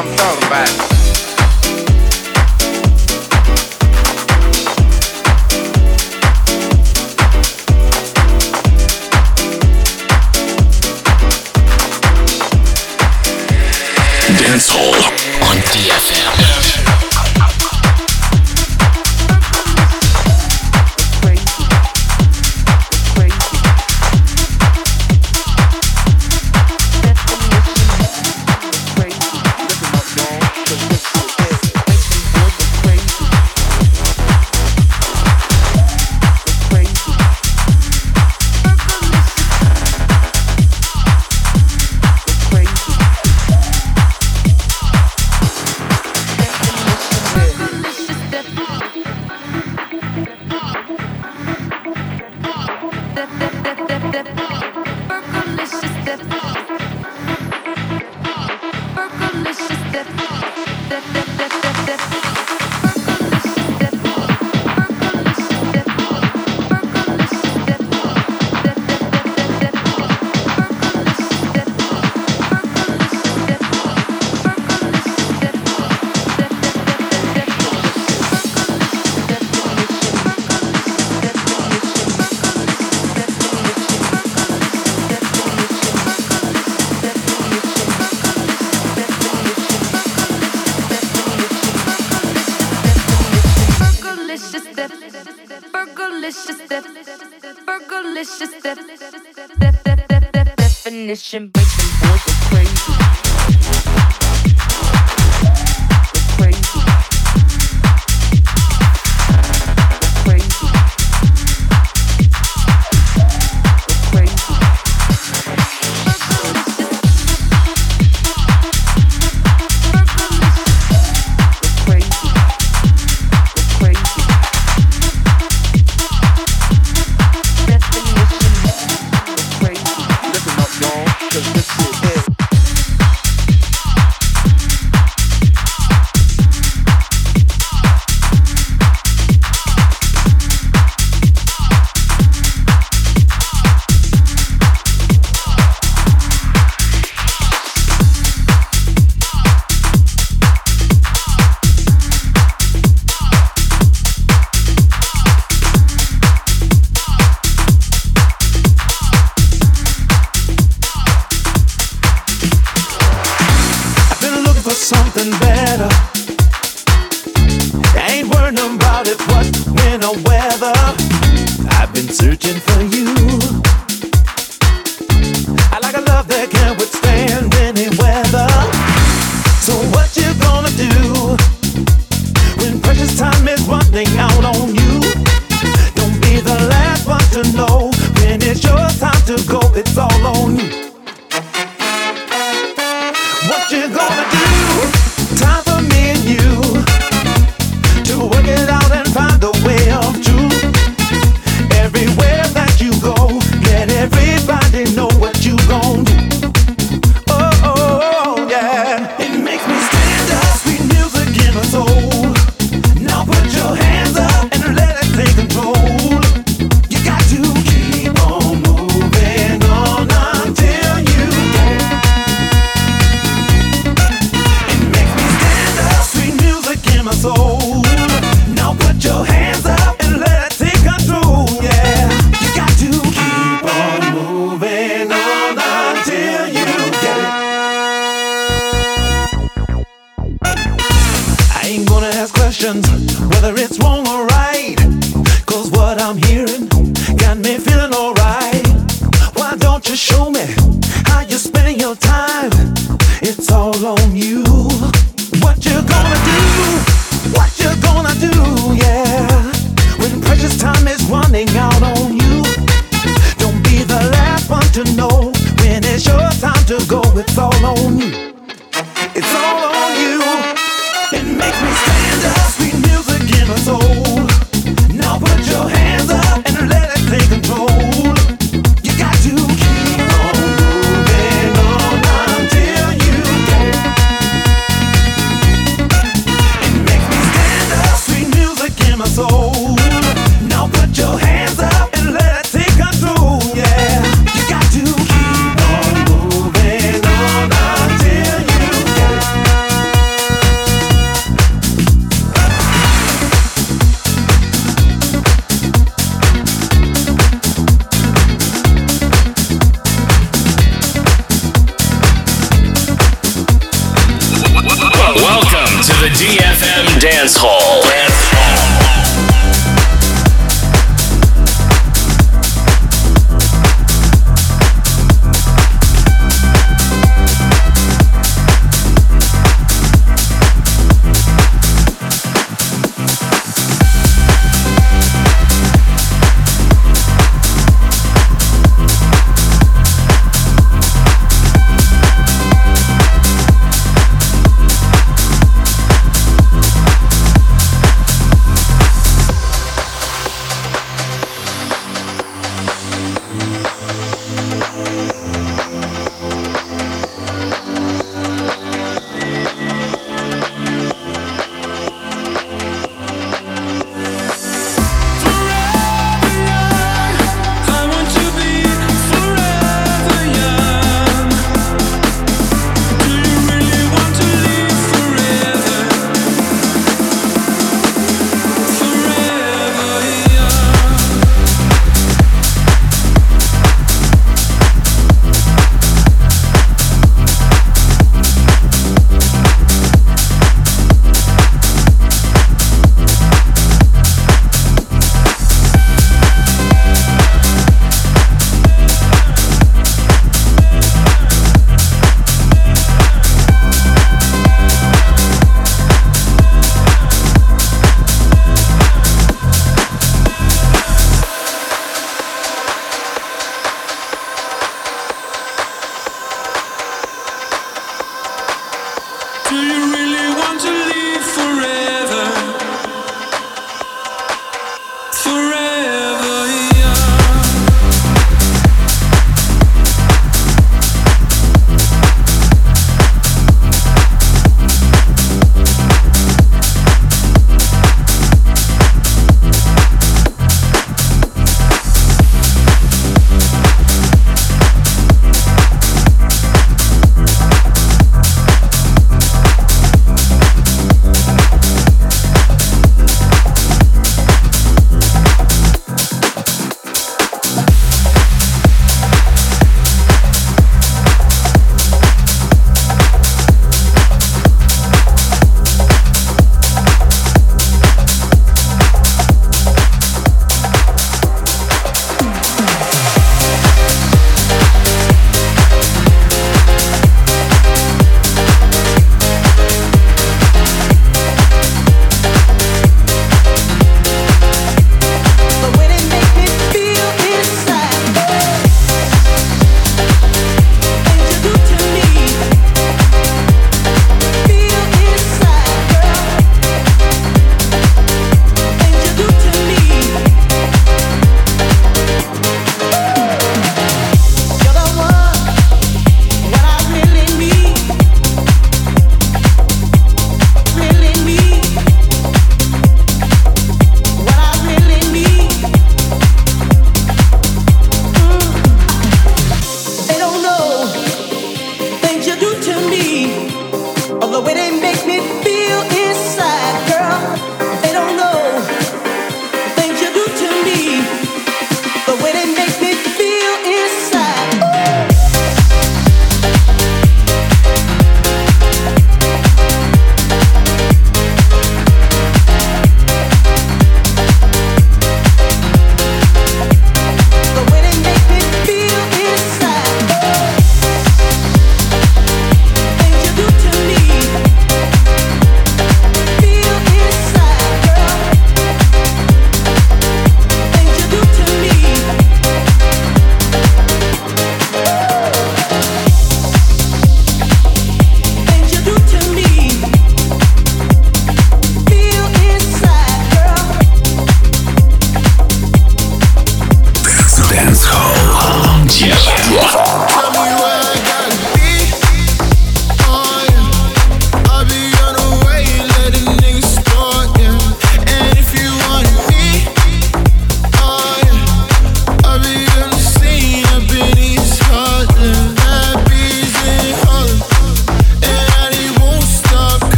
I'm talking about.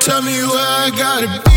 Tell me where I gotta be.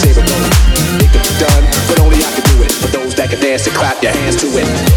It's savable. It could be done, but only I can do it. For those that can dance and clap their hands to it.